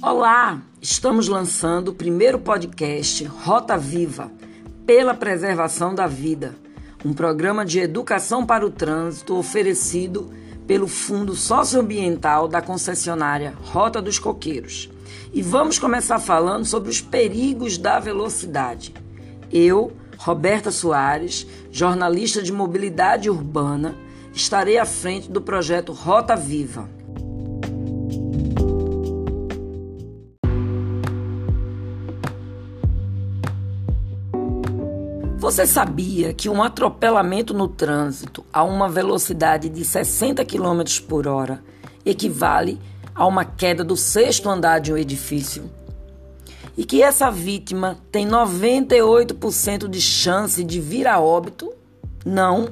Olá, estamos lançando o primeiro podcast Rota Viva pela Preservação da Vida, um programa de educação para o trânsito oferecido pelo Fundo Socioambiental da concessionária Rota dos Coqueiros. E vamos começar falando sobre os perigos da velocidade. Eu, Roberta Soares, jornalista de mobilidade urbana, estarei à frente do projeto Rota Viva Você sabia que um atropelamento no trânsito a uma velocidade de 60 km por hora equivale a uma queda do sexto andar de um edifício? E que essa vítima tem 98% de chance de vir a óbito? Não.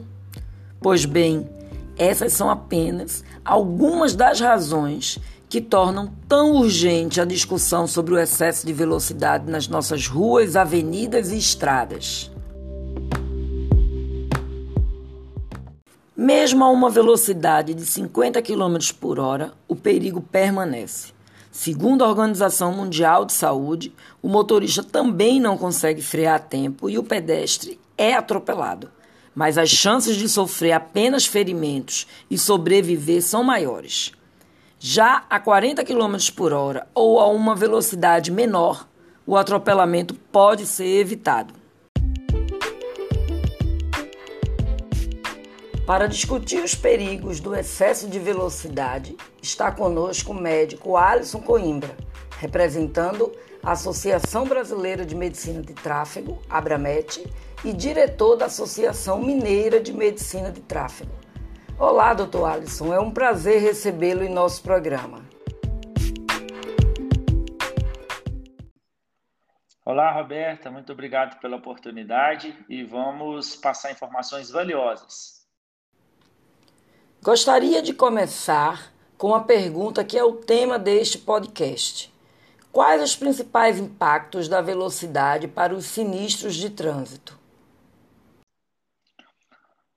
Pois bem, essas são apenas algumas das razões que tornam tão urgente a discussão sobre o excesso de velocidade nas nossas ruas, avenidas e estradas. Mesmo a uma velocidade de 50 km por hora, o perigo permanece. Segundo a Organização Mundial de Saúde, o motorista também não consegue frear a tempo e o pedestre é atropelado. Mas as chances de sofrer apenas ferimentos e sobreviver são maiores. Já a 40 km por hora ou a uma velocidade menor, o atropelamento pode ser evitado. Para discutir os perigos do excesso de velocidade, está conosco o médico Alisson Coimbra, representando a Associação Brasileira de Medicina de Tráfego, Abramet, e diretor da Associação Mineira de Medicina de Tráfego. Olá, doutor Alisson, é um prazer recebê-lo em nosso programa. Olá, Roberta, muito obrigado pela oportunidade e vamos passar informações valiosas. Gostaria de começar com a pergunta que é o tema deste podcast. Quais os principais impactos da velocidade para os sinistros de trânsito?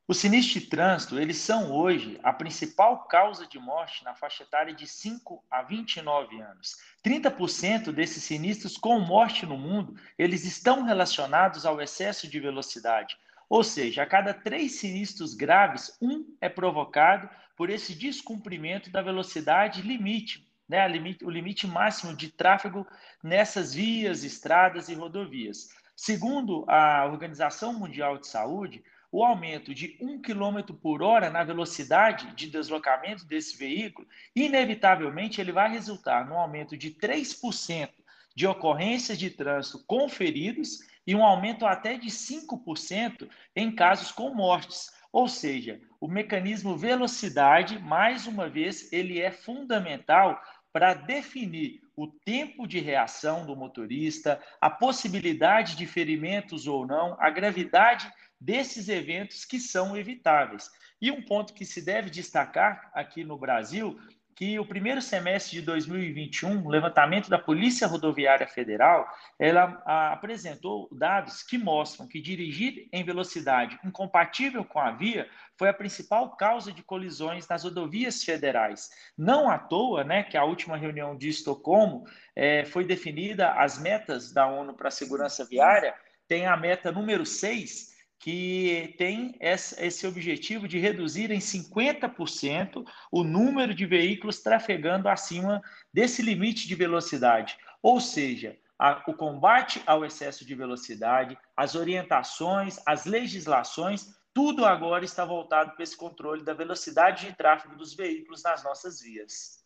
Os sinistros de trânsito, eles são hoje a principal causa de morte na faixa etária de 5 a 29 anos. 30% desses sinistros com morte no mundo, eles estão relacionados ao excesso de velocidade. Ou seja, a cada três sinistros graves, um é provocado por esse descumprimento da velocidade limite, né, limite, o limite máximo de tráfego nessas vias, estradas e rodovias. Segundo a Organização Mundial de Saúde, o aumento de 1 km por hora na velocidade de deslocamento desse veículo, inevitavelmente ele vai resultar no aumento de 3% de ocorrências de trânsito conferidos e um aumento até de 5% em casos com mortes. Ou seja, o mecanismo velocidade, mais uma vez, ele é fundamental para definir o tempo de reação do motorista, a possibilidade de ferimentos ou não, a gravidade desses eventos que são evitáveis. E um ponto que se deve destacar aqui no Brasil que o primeiro semestre de 2021, o levantamento da Polícia Rodoviária Federal, ela apresentou dados que mostram que dirigir em velocidade incompatível com a via foi a principal causa de colisões nas rodovias federais. Não à toa, né, que a última reunião de Estocolmo é, foi definida as metas da ONU para a segurança viária, tem a meta número 6, que tem esse objetivo de reduzir em 50% o número de veículos trafegando acima desse limite de velocidade. Ou seja, a, o combate ao excesso de velocidade, as orientações, as legislações, tudo agora está voltado para esse controle da velocidade de tráfego dos veículos nas nossas vias.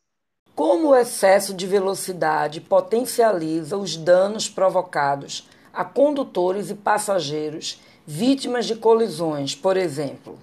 Como o excesso de velocidade potencializa os danos provocados a condutores e passageiros vítimas de colisões, por exemplo?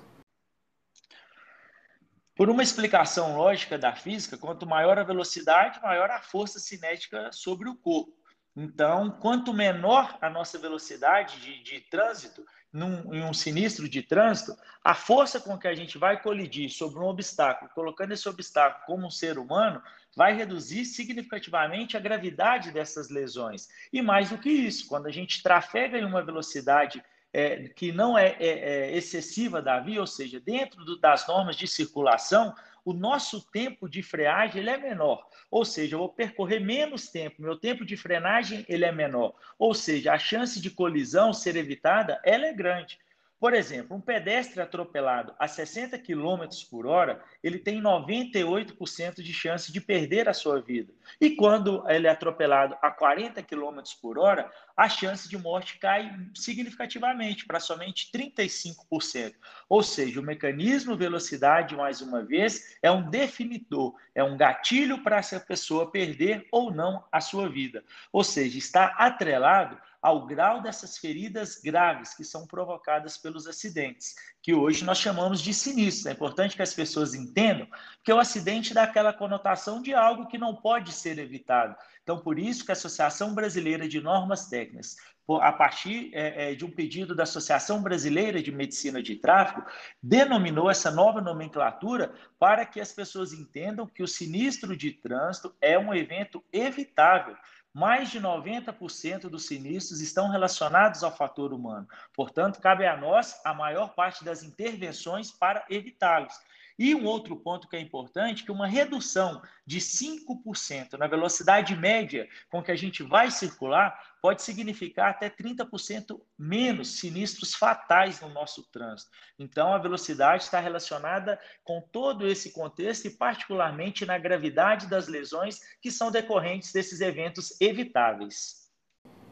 Por uma explicação lógica da física, quanto maior a velocidade, maior a força cinética sobre o corpo. Então, quanto menor a nossa velocidade de, de trânsito, num, em um sinistro de trânsito, a força com que a gente vai colidir sobre um obstáculo, colocando esse obstáculo como um ser humano, vai reduzir significativamente a gravidade dessas lesões. E mais do que isso, quando a gente trafega em uma velocidade é, que não é, é, é, excessiva da via, ou seja, dentro do, das normas de circulação, o nosso tempo de freagem ele é menor. Ou seja, eu vou percorrer menos tempo, meu tempo de frenagem ele é menor. Ou seja, a chance de colisão ser evitada ela é grande. Por exemplo, um pedestre atropelado a 60 km por hora, ele tem 98% de chance de perder a sua vida. E quando ele é atropelado a 40 km por hora, a chance de morte cai significativamente, para somente 35%. Ou seja, o mecanismo velocidade, mais uma vez, é um definidor, é um gatilho para essa pessoa perder ou não a sua vida. Ou seja, está atrelado ao grau dessas feridas graves que são provocadas pelos acidentes, que hoje nós chamamos de sinistros. É importante que as pessoas entendam que o acidente dá aquela conotação de algo que não pode ser evitado. Então, por isso que a Associação Brasileira de Normas Técnicas, a partir é, é, de um pedido da Associação Brasileira de Medicina de Tráfego, denominou essa nova nomenclatura para que as pessoas entendam que o sinistro de trânsito é um evento evitável mais de 90% dos sinistros estão relacionados ao fator humano. Portanto, cabe a nós a maior parte das intervenções para evitá-los. E um outro ponto que é importante, que uma redução de 5% na velocidade média com que a gente vai circular pode significar até 30% menos sinistros fatais no nosso trânsito. Então, a velocidade está relacionada com todo esse contexto e, particularmente, na gravidade das lesões que são decorrentes desses eventos evitáveis.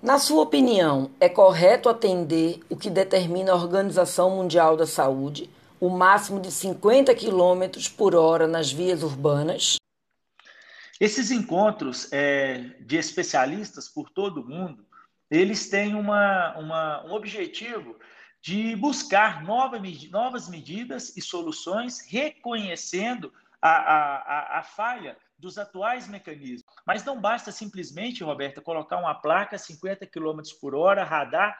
Na sua opinião, é correto atender o que determina a Organização Mundial da Saúde, o máximo de 50 km por hora nas vias urbanas? Esses encontros é, de especialistas por todo o mundo, eles têm uma, uma, um objetivo de buscar nova, novas medidas e soluções, reconhecendo a, a, a, falha dos atuais mecanismos. Mas não basta simplesmente, Roberta, colocar uma placa 50 km por hora, radar,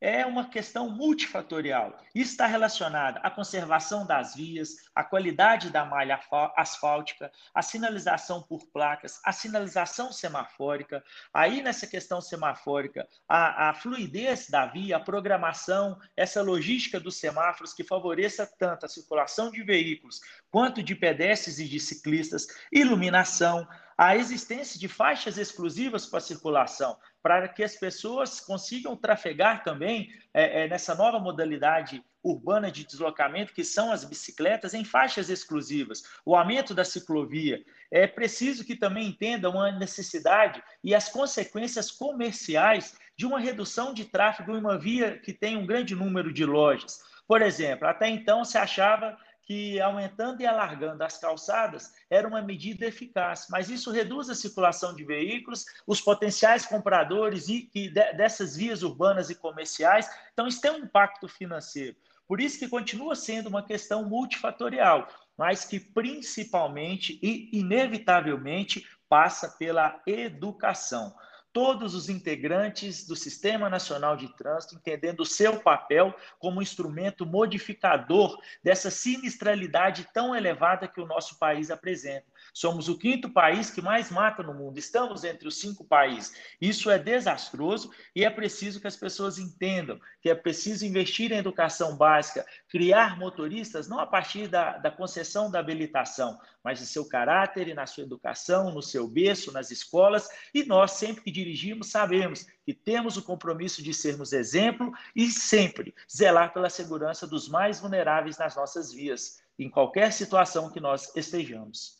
é uma questão multifatorial. Isso está relacionado à conservação das vias, à qualidade da malha asfáltica, à sinalização por placas, à sinalização semafórica. Aí, nessa questão semafórica, a, a fluidez da via, a programação, essa logística dos semáforos que favoreça tanto a circulação de veículos quanto de pedestres e de ciclistas, iluminação, a existência de faixas exclusivas para circulação, para que as pessoas consigam trafegar também é, é, nessa nova modalidade urbana de deslocamento, que são as bicicletas, em faixas exclusivas, o aumento da ciclovia. É preciso que também entendam a necessidade e as consequências comerciais de uma redução de tráfego em uma via que tem um grande número de lojas. Por exemplo, até então se achava que aumentando e alargando as calçadas era uma medida eficaz, mas isso reduz a circulação de veículos, os potenciais compradores e, e dessas vias urbanas e comerciais, então isso tem um impacto financeiro. Por isso que continua sendo uma questão multifatorial, mas que principalmente e inevitavelmente passa pela educação todos os integrantes do Sistema Nacional de Trânsito entendendo o seu papel como instrumento modificador dessa sinistralidade tão elevada que o nosso país apresenta. Somos o quinto país que mais mata no mundo. Estamos entre os cinco países. Isso é desastroso e é preciso que as pessoas entendam que é preciso investir em educação básica, criar motoristas não a partir da, da concessão da habilitação, mas no seu caráter e na sua educação, no seu berço, nas escolas. E nós, sempre que dirigimos, sabemos que temos o compromisso de sermos exemplo e sempre zelar pela segurança dos mais vulneráveis nas nossas vias, em qualquer situação que nós estejamos.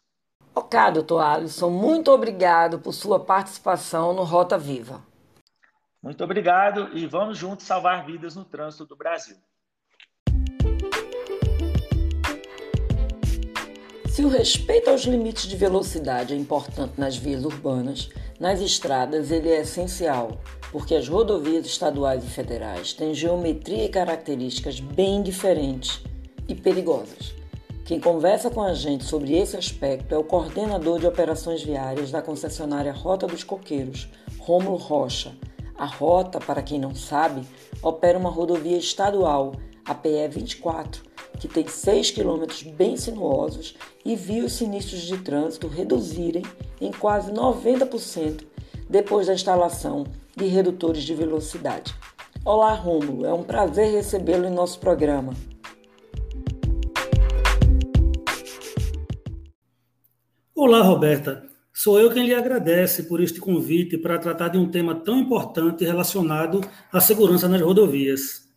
Ok, doutor Alisson, muito obrigado por sua participação no Rota Viva. Muito obrigado e vamos juntos salvar vidas no trânsito do Brasil. Se o respeito aos limites de velocidade é importante nas vias urbanas, nas estradas ele é essencial, porque as rodovias estaduais e federais têm geometria e características bem diferentes e perigosas. Quem conversa com a gente sobre esse aspecto é o coordenador de operações viárias da concessionária Rota dos Coqueiros, Rômulo Rocha. A rota, para quem não sabe, opera uma rodovia estadual, a PE 24, que tem 6 quilômetros bem sinuosos e viu os sinistros de trânsito reduzirem em quase 90% depois da instalação de redutores de velocidade. Olá, Rômulo. É um prazer recebê-lo em nosso programa. Olá, Roberta. Sou eu quem lhe agradece por este convite para tratar de um tema tão importante relacionado à segurança nas rodovias.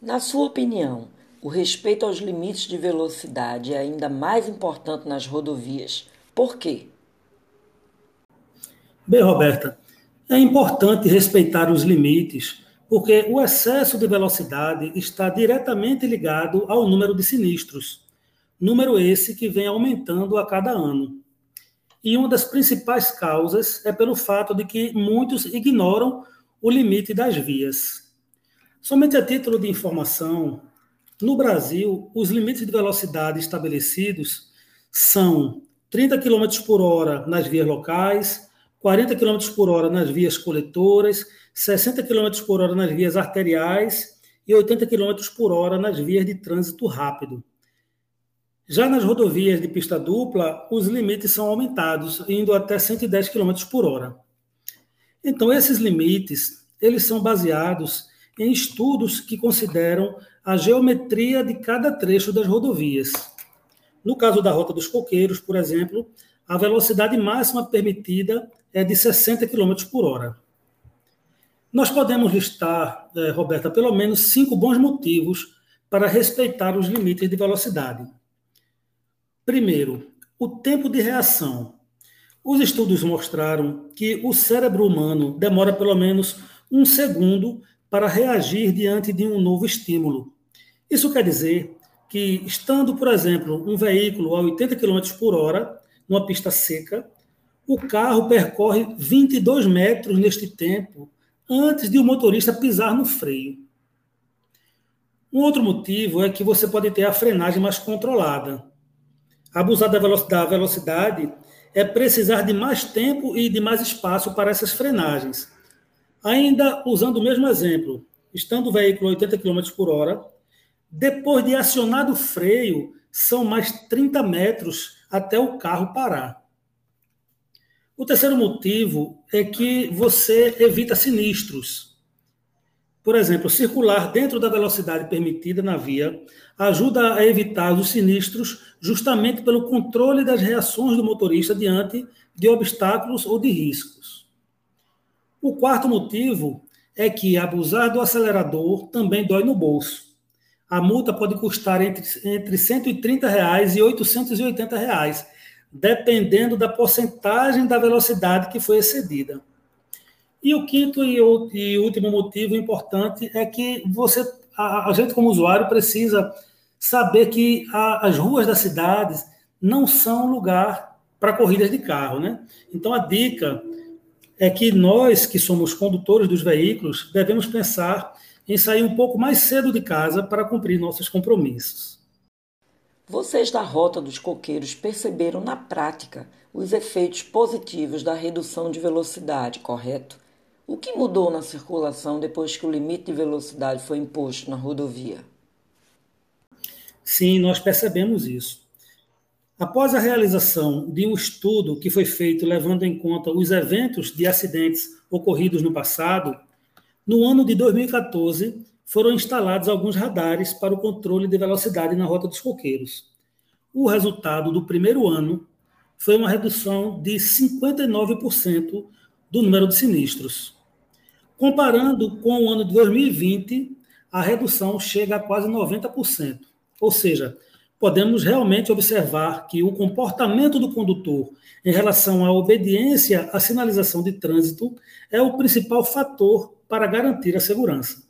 Na sua opinião, o respeito aos limites de velocidade é ainda mais importante nas rodovias. Por quê? Bem, Roberta, é importante respeitar os limites, porque o excesso de velocidade está diretamente ligado ao número de sinistros. Número esse que vem aumentando a cada ano. E uma das principais causas é pelo fato de que muitos ignoram o limite das vias. Somente a título de informação, no Brasil, os limites de velocidade estabelecidos são 30 km por hora nas vias locais, 40 km por hora nas vias coletoras, 60 km por hora nas vias arteriais e 80 km por hora nas vias de trânsito rápido. Já nas rodovias de pista dupla, os limites são aumentados, indo até 110 km por hora. Então, esses limites, eles são baseados em estudos que consideram a geometria de cada trecho das rodovias. No caso da Rota dos Coqueiros, por exemplo, a velocidade máxima permitida é de 60 km por hora. Nós podemos listar, eh, Roberta, pelo menos cinco bons motivos para respeitar os limites de velocidade. Primeiro, o tempo de reação. Os estudos mostraram que o cérebro humano demora pelo menos um segundo para reagir diante de um novo estímulo. Isso quer dizer que, estando, por exemplo, um veículo a 80 km por hora, numa pista seca, o carro percorre 22 metros neste tempo antes de o motorista pisar no freio. Um outro motivo é que você pode ter a frenagem mais controlada. Abusar da velocidade é precisar de mais tempo e de mais espaço para essas frenagens. Ainda usando o mesmo exemplo, estando o veículo a 80 km por hora, depois de acionado o freio, são mais 30 metros até o carro parar. O terceiro motivo é que você evita sinistros. Por exemplo, circular dentro da velocidade permitida na via ajuda a evitar os sinistros justamente pelo controle das reações do motorista diante de obstáculos ou de riscos. O quarto motivo é que abusar do acelerador também dói no bolso. A multa pode custar entre, entre 130 reais e 880 reais, dependendo da porcentagem da velocidade que foi excedida. E o quinto e, último motivo importante é que você, a, gente como usuário precisa saber que a, as ruas das cidades não são lugar para corridas de carro, né? Então a dica é que nós que somos condutores dos veículos devemos pensar em sair um pouco mais cedo de casa para cumprir nossos compromissos. Vocês da Rota dos Coqueiros perceberam na prática os efeitos positivos da redução de velocidade, correto? O que mudou na circulação depois que o limite de velocidade foi imposto na rodovia? Sim, nós percebemos isso. Após a realização de um estudo que foi feito levando em conta os eventos de acidentes ocorridos no passado, no ano de 2014 foram instalados alguns radares para o controle de velocidade na Rota dos Coqueiros. O resultado do primeiro ano foi uma redução de 59% do número de sinistros. Comparando com o ano de 2020, a redução chega a quase 90%. Ou seja, podemos realmente observar que o comportamento do condutor em relação à obediência à sinalização de trânsito é o principal fator para garantir a segurança.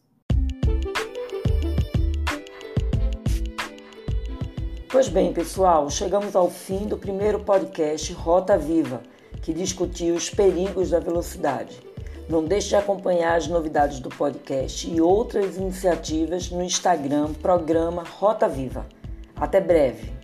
Pois bem, pessoal, chegamos ao fim do primeiro podcast Rota Viva, que discutiu os perigos da velocidade. Não deixe de acompanhar as novidades do podcast e outras iniciativas no Instagram Programa Rota Viva. Até breve!